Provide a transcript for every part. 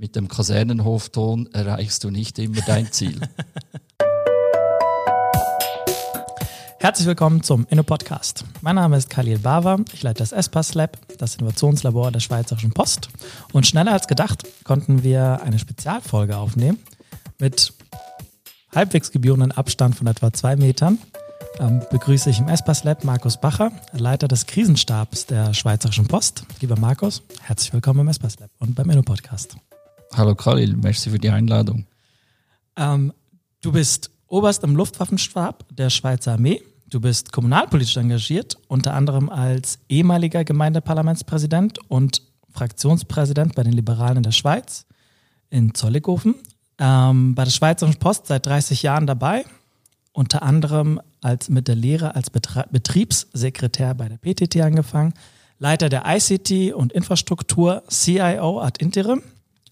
Mit dem Kasernenhofton erreichst du nicht immer dein Ziel. Herzlich willkommen zum Inno-Podcast. Mein Name ist Khalil Bava, ich leite das ESPAS Lab, das Innovationslabor der Schweizerischen Post. Und schneller als gedacht konnten wir eine Spezialfolge aufnehmen mit halbwegs gebührenden Abstand von etwa zwei Metern. Ähm, begrüße ich im ESPAS Lab Markus Bacher, Leiter des Krisenstabs der Schweizerischen Post. Lieber Markus, herzlich willkommen im ESPAS Lab und beim Inno-Podcast. Hallo Khalil, merci für die Einladung. Ähm, du bist Oberst im Luftwaffenstab der Schweizer Armee. Du bist kommunalpolitisch engagiert, unter anderem als ehemaliger Gemeindeparlamentspräsident und Fraktionspräsident bei den Liberalen in der Schweiz in Zollikofen. Ähm, bei der Schweizerischen Post seit 30 Jahren dabei, unter anderem als mit der Lehre als Betra Betriebssekretär bei der PTT angefangen, Leiter der ICT und Infrastruktur, CIO ad interim,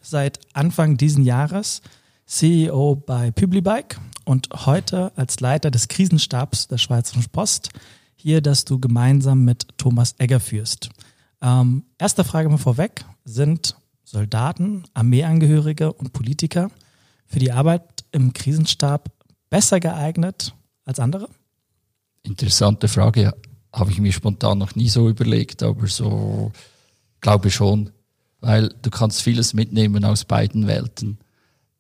seit Anfang diesen Jahres CEO bei Publibike und heute als Leiter des Krisenstabs der Schweizerischen Post hier, dass du gemeinsam mit Thomas Egger führst. Ähm, erste Frage mal vorweg. Sind Soldaten, Armeeangehörige und Politiker für die Arbeit im Krisenstab besser geeignet als andere? Interessante Frage. Habe ich mir spontan noch nie so überlegt, aber so glaube ich schon, weil du kannst vieles mitnehmen aus beiden Welten.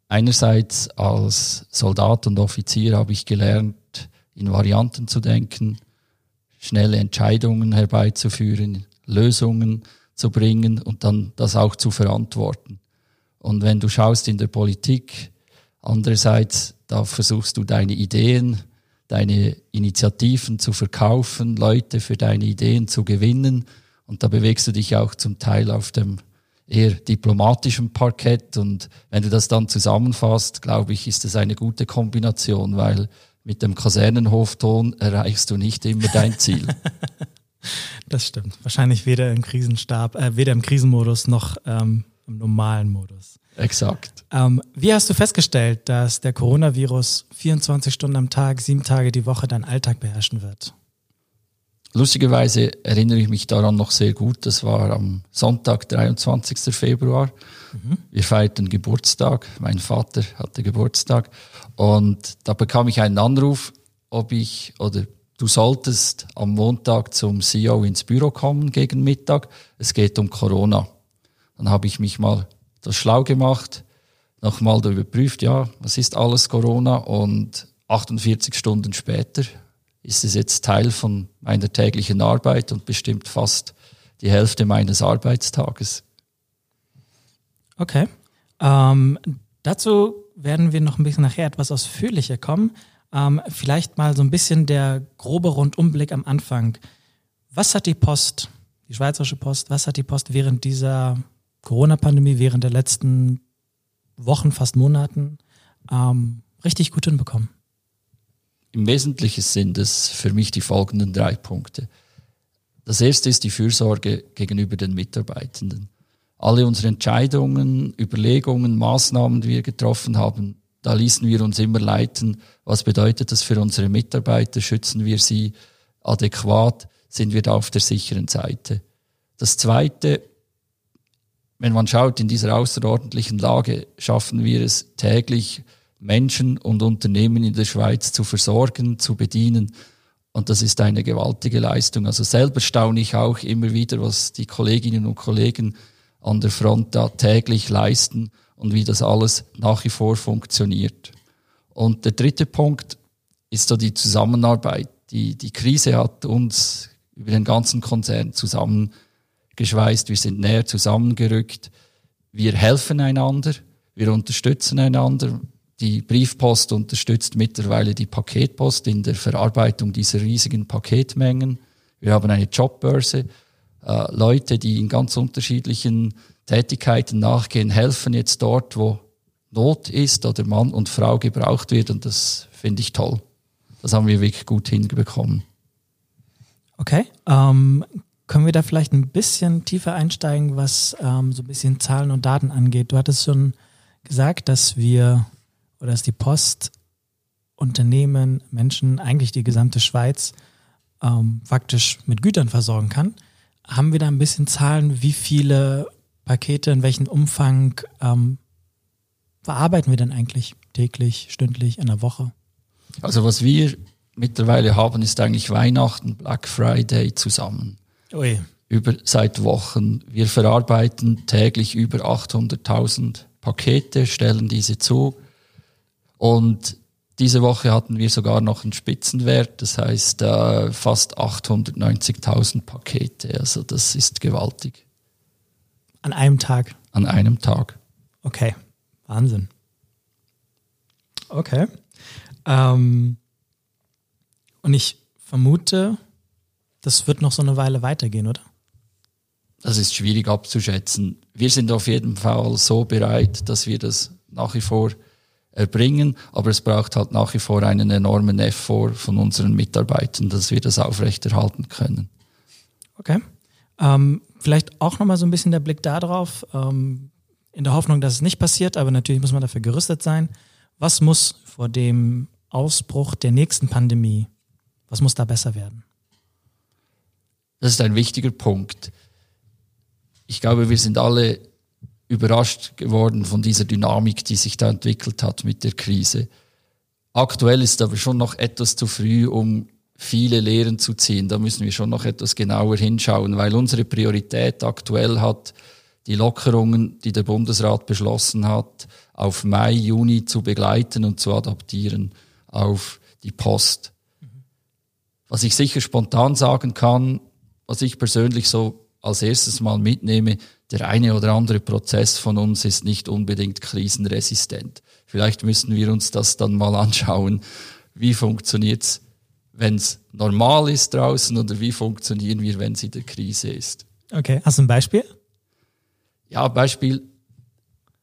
Einerseits als Soldat und Offizier habe ich gelernt, in Varianten zu denken, schnelle Entscheidungen herbeizuführen, Lösungen zu bringen und dann das auch zu verantworten. Und wenn du schaust in der Politik, andererseits, da versuchst du deine Ideen, deine Initiativen zu verkaufen, Leute für deine Ideen zu gewinnen und da bewegst du dich auch zum Teil auf dem eher diplomatischem Parkett. Und wenn du das dann zusammenfasst, glaube ich, ist das eine gute Kombination, weil mit dem Kasernenhofton erreichst du nicht immer dein Ziel. das stimmt. Wahrscheinlich weder im Krisenstab, äh, weder im Krisenmodus noch ähm, im normalen Modus. Exakt. Ähm, wie hast du festgestellt, dass der Coronavirus 24 Stunden am Tag, sieben Tage die Woche deinen Alltag beherrschen wird? Lustigerweise erinnere ich mich daran noch sehr gut. Das war am Sonntag, 23. Februar. Mhm. Wir feierten Geburtstag. Mein Vater hatte Geburtstag. Und da bekam ich einen Anruf, ob ich oder du solltest am Montag zum CEO ins Büro kommen gegen Mittag. Es geht um Corona. Dann habe ich mich mal das schlau gemacht, nochmal überprüft, ja, was ist alles Corona? Und 48 Stunden später ist es jetzt Teil von meiner täglichen Arbeit und bestimmt fast die Hälfte meines Arbeitstages. Okay. Ähm, dazu werden wir noch ein bisschen nachher etwas ausführlicher kommen. Ähm, vielleicht mal so ein bisschen der grobe Rundumblick am Anfang. Was hat die Post, die Schweizerische Post, was hat die Post während dieser Corona-Pandemie, während der letzten Wochen, fast Monaten ähm, richtig gut hinbekommen? Im Wesentlichen sind es für mich die folgenden drei Punkte. Das erste ist die Fürsorge gegenüber den Mitarbeitenden. Alle unsere Entscheidungen, Überlegungen, Maßnahmen, die wir getroffen haben, da ließen wir uns immer leiten. Was bedeutet das für unsere Mitarbeiter? Schützen wir sie adäquat? Sind wir da auf der sicheren Seite? Das zweite, wenn man schaut, in dieser außerordentlichen Lage schaffen wir es täglich, Menschen und Unternehmen in der Schweiz zu versorgen, zu bedienen. Und das ist eine gewaltige Leistung. Also selber staune ich auch immer wieder, was die Kolleginnen und Kollegen an der Front da täglich leisten und wie das alles nach wie vor funktioniert. Und der dritte Punkt ist so die Zusammenarbeit. Die, die Krise hat uns über den ganzen Konzern zusammengeschweißt. Wir sind näher zusammengerückt. Wir helfen einander. Wir unterstützen einander. Die Briefpost unterstützt mittlerweile die Paketpost in der Verarbeitung dieser riesigen Paketmengen. Wir haben eine Jobbörse. Äh, Leute, die in ganz unterschiedlichen Tätigkeiten nachgehen, helfen jetzt dort, wo Not ist oder Mann und Frau gebraucht wird. Und das finde ich toll. Das haben wir wirklich gut hinbekommen. Okay. Ähm, können wir da vielleicht ein bisschen tiefer einsteigen, was ähm, so ein bisschen Zahlen und Daten angeht? Du hattest schon gesagt, dass wir oder dass die Post Unternehmen, Menschen, eigentlich die gesamte Schweiz ähm, faktisch mit Gütern versorgen kann. Haben wir da ein bisschen Zahlen, wie viele Pakete, in welchem Umfang ähm, verarbeiten wir denn eigentlich täglich, stündlich, in der Woche? Also was wir mittlerweile haben, ist eigentlich Weihnachten, Black Friday zusammen. Ui. Über seit Wochen. Wir verarbeiten täglich über 800.000 Pakete, stellen diese zu. Und diese Woche hatten wir sogar noch einen Spitzenwert, das heißt äh, fast 890.000 Pakete. Also das ist gewaltig. An einem Tag? An einem Tag. Okay, Wahnsinn. Okay. Ähm, und ich vermute, das wird noch so eine Weile weitergehen, oder? Das ist schwierig abzuschätzen. Wir sind auf jeden Fall so bereit, dass wir das nach wie vor erbringen, aber es braucht halt nach wie vor einen enormen Effort von unseren Mitarbeitern, dass wir das aufrechterhalten können. Okay. Ähm, vielleicht auch nochmal so ein bisschen der Blick darauf, ähm, in der Hoffnung, dass es nicht passiert, aber natürlich muss man dafür gerüstet sein. Was muss vor dem Ausbruch der nächsten Pandemie, was muss da besser werden? Das ist ein wichtiger Punkt. Ich glaube, wir sind alle überrascht geworden von dieser Dynamik, die sich da entwickelt hat mit der Krise. Aktuell ist aber schon noch etwas zu früh, um viele Lehren zu ziehen. Da müssen wir schon noch etwas genauer hinschauen, weil unsere Priorität aktuell hat, die Lockerungen, die der Bundesrat beschlossen hat, auf Mai, Juni zu begleiten und zu adaptieren auf die Post. Was ich sicher spontan sagen kann, was ich persönlich so als erstes mal mitnehme, der eine oder andere Prozess von uns ist nicht unbedingt krisenresistent. Vielleicht müssen wir uns das dann mal anschauen. Wie funktioniert's, wenn es normal ist draußen oder wie funktionieren wir, wenn es in der Krise ist? Okay, hast du ein Beispiel? Ja, Beispiel.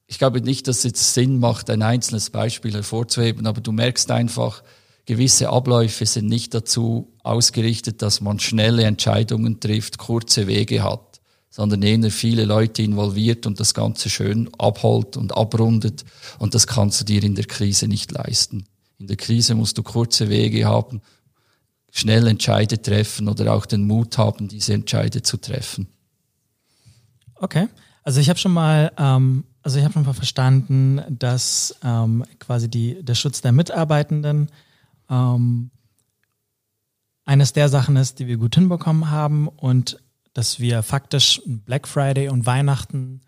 Ich glaube nicht, dass es jetzt Sinn macht, ein einzelnes Beispiel hervorzuheben, aber du merkst einfach, gewisse Abläufe sind nicht dazu ausgerichtet, dass man schnelle Entscheidungen trifft, kurze Wege hat, sondern eher viele Leute involviert und das Ganze schön abholt und abrundet. Und das kannst du dir in der Krise nicht leisten. In der Krise musst du kurze Wege haben, schnell Entscheide treffen oder auch den Mut haben, diese Entscheide zu treffen. Okay. Also ich habe schon mal, ähm, also ich habe schon mal verstanden, dass ähm, quasi die, der Schutz der Mitarbeitenden ähm, eines der Sachen ist, die wir gut hinbekommen haben und dass wir faktisch Black Friday und Weihnachten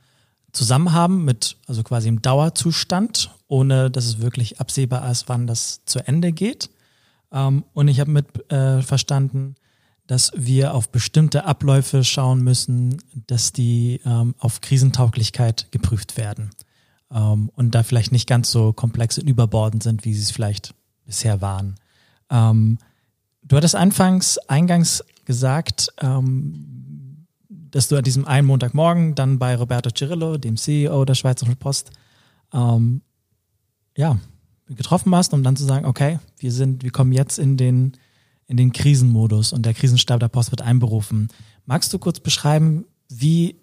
zusammen haben mit, also quasi im Dauerzustand, ohne dass es wirklich absehbar ist, wann das zu Ende geht. Ähm, und ich habe mit äh, verstanden, dass wir auf bestimmte Abläufe schauen müssen, dass die ähm, auf Krisentauglichkeit geprüft werden ähm, und da vielleicht nicht ganz so komplex und überbordend sind, wie sie es vielleicht bisher waren. Ähm, du hattest anfangs, eingangs gesagt, ähm, dass du an diesem einen Montagmorgen dann bei Roberto Cirillo, dem CEO der Schweizerischen Post, ähm, ja, getroffen hast, um dann zu sagen, okay, wir sind, wir kommen jetzt in den in den Krisenmodus und der Krisenstab der Post wird einberufen. Magst du kurz beschreiben, wie,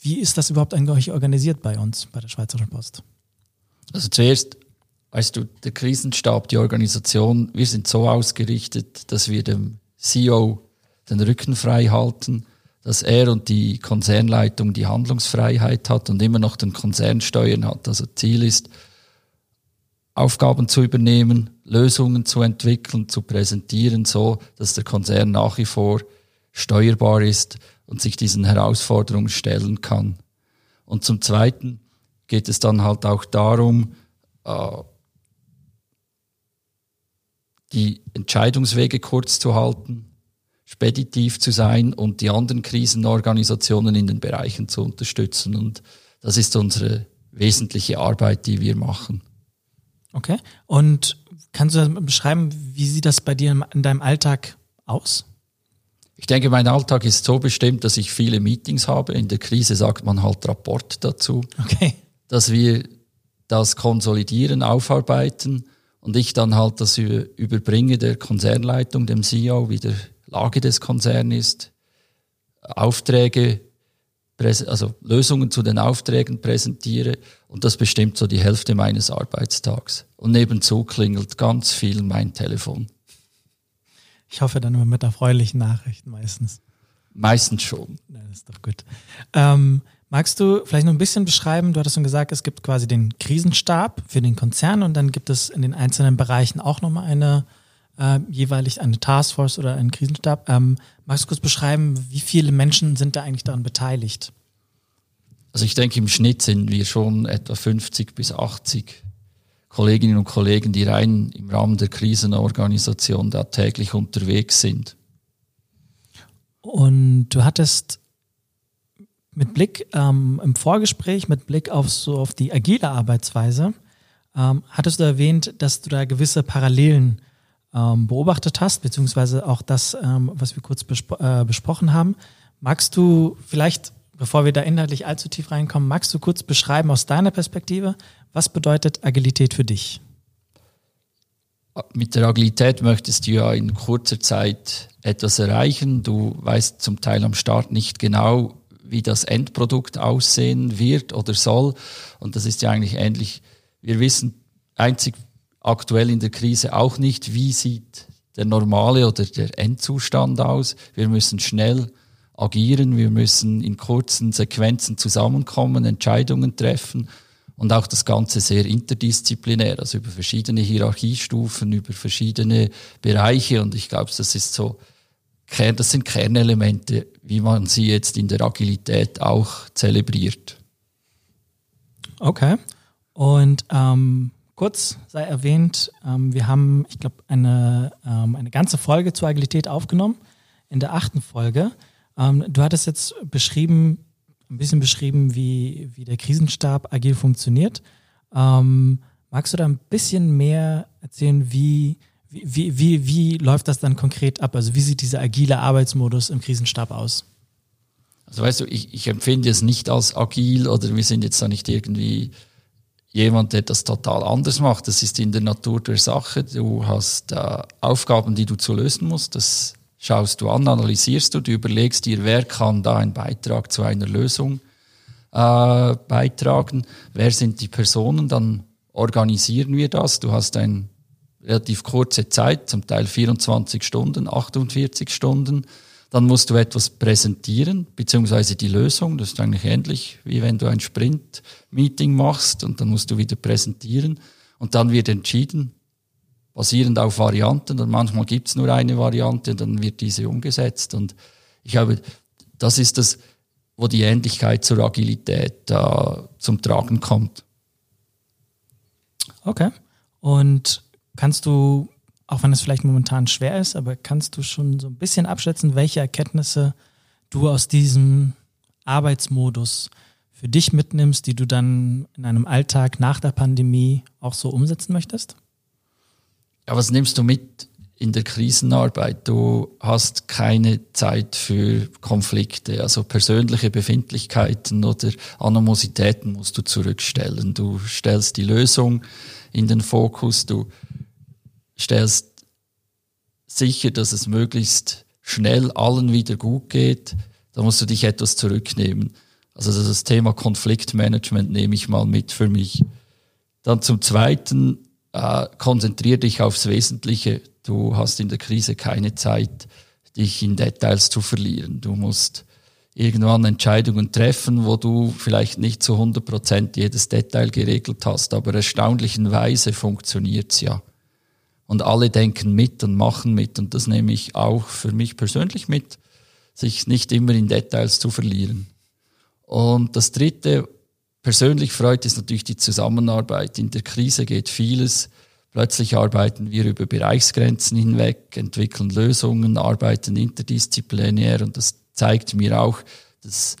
wie ist das überhaupt eigentlich organisiert bei uns, bei der Schweizerischen Post? Also zuerst, weißt du, der Krisenstab, die Organisation, wir sind so ausgerichtet, dass wir dem CEO den Rücken frei halten, dass er und die Konzernleitung die Handlungsfreiheit hat und immer noch den Konzern steuern hat. Also Ziel ist, Aufgaben zu übernehmen, Lösungen zu entwickeln, zu präsentieren, so dass der Konzern nach wie vor steuerbar ist und sich diesen Herausforderungen stellen kann. Und zum Zweiten geht es dann halt auch darum, äh, die Entscheidungswege kurz zu halten, speditiv zu sein und die anderen Krisenorganisationen in den Bereichen zu unterstützen. Und das ist unsere wesentliche Arbeit, die wir machen. Okay. Und kannst du beschreiben, wie sieht das bei dir in deinem Alltag aus? Ich denke, mein Alltag ist so bestimmt, dass ich viele Meetings habe. In der Krise sagt man halt Rapport dazu. Okay. Dass wir das konsolidieren, aufarbeiten und ich dann halt das überbringe der Konzernleitung, dem CEO, wie der Lage des Konzerns ist, Aufträge also Lösungen zu den Aufträgen präsentiere und das bestimmt so die Hälfte meines Arbeitstags. Und nebenzu klingelt ganz viel mein Telefon. Ich hoffe dann immer mit erfreulichen Nachrichten meistens. Meistens schon. Ja, das ist doch gut. Ähm, Magst du vielleicht noch ein bisschen beschreiben, du hattest schon gesagt, es gibt quasi den Krisenstab für den Konzern und dann gibt es in den einzelnen Bereichen auch nochmal eine äh, jeweilig eine Taskforce oder einen Krisenstab. Ähm, magst du kurz beschreiben, wie viele Menschen sind da eigentlich daran beteiligt? Also ich denke, im Schnitt sind wir schon etwa 50 bis 80 Kolleginnen und Kollegen, die rein im Rahmen der Krisenorganisation da täglich unterwegs sind. Und du hattest mit Blick ähm, im Vorgespräch, mit Blick auf so auf die agile Arbeitsweise, ähm, hattest du erwähnt, dass du da gewisse Parallelen ähm, beobachtet hast, beziehungsweise auch das, ähm, was wir kurz bespro äh, besprochen haben. Magst du vielleicht, bevor wir da inhaltlich allzu tief reinkommen, magst du kurz beschreiben aus deiner Perspektive, was bedeutet Agilität für dich? Mit der Agilität möchtest du ja in kurzer Zeit etwas erreichen. Du weißt zum Teil am Start nicht genau, wie das Endprodukt aussehen wird oder soll. Und das ist ja eigentlich ähnlich. Wir wissen einzig aktuell in der Krise auch nicht, wie sieht der normale oder der Endzustand aus. Wir müssen schnell agieren, wir müssen in kurzen Sequenzen zusammenkommen, Entscheidungen treffen und auch das Ganze sehr interdisziplinär, also über verschiedene Hierarchiestufen, über verschiedene Bereiche und ich glaube, das ist so, das sind Kernelemente, wie man sie jetzt in der Agilität auch zelebriert. Okay. Und ähm, kurz sei erwähnt, ähm, wir haben, ich glaube, eine, ähm, eine ganze Folge zur Agilität aufgenommen. In der achten Folge. Ähm, du hattest jetzt beschrieben, ein bisschen beschrieben, wie, wie der Krisenstab agil funktioniert. Ähm, magst du da ein bisschen mehr erzählen, wie, wie, wie, wie läuft das dann konkret ab? Also wie sieht dieser agile Arbeitsmodus im Krisenstab aus? Also weißt du, ich, ich empfinde es nicht als agil oder wir sind jetzt da nicht irgendwie jemand, der das total anders macht. Das ist in der Natur der Sache. Du hast äh, Aufgaben, die du zu lösen musst. Das schaust du an, analysierst du, du überlegst dir, wer kann da einen Beitrag zu einer Lösung äh, beitragen, wer sind die Personen, dann organisieren wir das. Du hast eine relativ kurze Zeit, zum Teil 24 Stunden, 48 Stunden dann musst du etwas präsentieren, beziehungsweise die Lösung. Das ist eigentlich ähnlich, wie wenn du ein Sprint-Meeting machst und dann musst du wieder präsentieren. Und dann wird entschieden, basierend auf Varianten. Und manchmal gibt es nur eine Variante und dann wird diese umgesetzt. Und ich glaube, das ist das, wo die Ähnlichkeit zur Agilität äh, zum Tragen kommt. Okay. Und kannst du auch wenn es vielleicht momentan schwer ist, aber kannst du schon so ein bisschen abschätzen, welche Erkenntnisse du aus diesem Arbeitsmodus für dich mitnimmst, die du dann in einem Alltag nach der Pandemie auch so umsetzen möchtest? Ja, was nimmst du mit in der Krisenarbeit? Du hast keine Zeit für Konflikte, also persönliche Befindlichkeiten oder Animositäten musst du zurückstellen. Du stellst die Lösung in den Fokus, du stellst sicher, dass es möglichst schnell allen wieder gut geht, da musst du dich etwas zurücknehmen. Also das Thema Konfliktmanagement nehme ich mal mit für mich. Dann zum Zweiten, äh, konzentriere dich aufs Wesentliche. Du hast in der Krise keine Zeit, dich in Details zu verlieren. Du musst irgendwann Entscheidungen treffen, wo du vielleicht nicht zu 100 Prozent jedes Detail geregelt hast, aber erstaunlichenweise funktioniert's ja. Und alle denken mit und machen mit. Und das nehme ich auch für mich persönlich mit, sich nicht immer in Details zu verlieren. Und das Dritte, persönlich freut ist natürlich die Zusammenarbeit. In der Krise geht vieles. Plötzlich arbeiten wir über Bereichsgrenzen hinweg, entwickeln Lösungen, arbeiten interdisziplinär und das zeigt mir auch, dass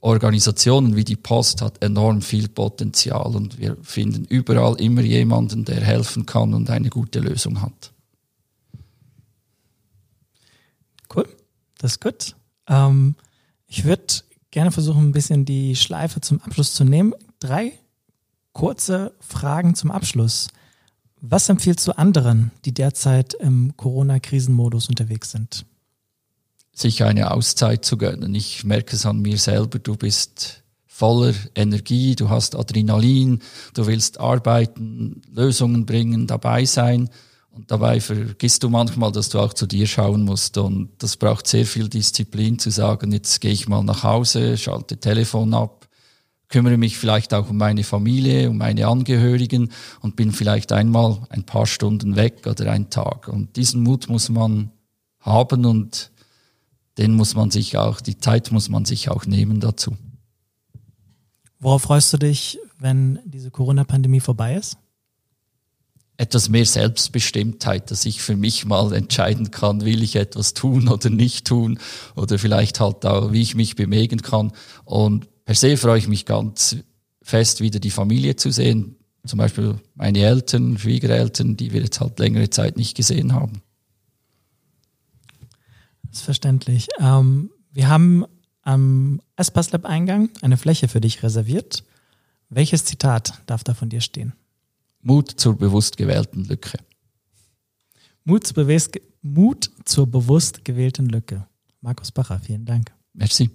Organisationen wie die Post hat enorm viel Potenzial und wir finden überall immer jemanden, der helfen kann und eine gute Lösung hat. Cool, das ist gut. Ähm, ich würde gerne versuchen, ein bisschen die Schleife zum Abschluss zu nehmen. Drei kurze Fragen zum Abschluss. Was empfiehlst du anderen, die derzeit im Corona-Krisenmodus unterwegs sind? Sich eine Auszeit zu gönnen. Ich merke es an mir selber, du bist voller Energie, du hast Adrenalin, du willst arbeiten, Lösungen bringen, dabei sein. Und dabei vergisst du manchmal, dass du auch zu dir schauen musst. Und das braucht sehr viel Disziplin zu sagen, jetzt gehe ich mal nach Hause, schalte Telefon ab, kümmere mich vielleicht auch um meine Familie, um meine Angehörigen und bin vielleicht einmal ein paar Stunden weg oder einen Tag. Und diesen Mut muss man haben und den muss man sich auch, die Zeit muss man sich auch nehmen dazu. Worauf freust du dich, wenn diese Corona-Pandemie vorbei ist? Etwas mehr Selbstbestimmtheit, dass ich für mich mal entscheiden kann, will ich etwas tun oder nicht tun oder vielleicht halt auch, wie ich mich bewegen kann. Und per se freue ich mich ganz fest, wieder die Familie zu sehen. Zum Beispiel meine Eltern, Schwiegereltern, die wir jetzt halt längere Zeit nicht gesehen haben. Ist verständlich. Ähm, wir haben am Espas Lab Eingang eine Fläche für dich reserviert. Welches Zitat darf da von dir stehen? Mut zur bewusst gewählten Lücke. Mut, zu Mut zur bewusst gewählten Lücke. Markus Bacher, vielen Dank. Merci.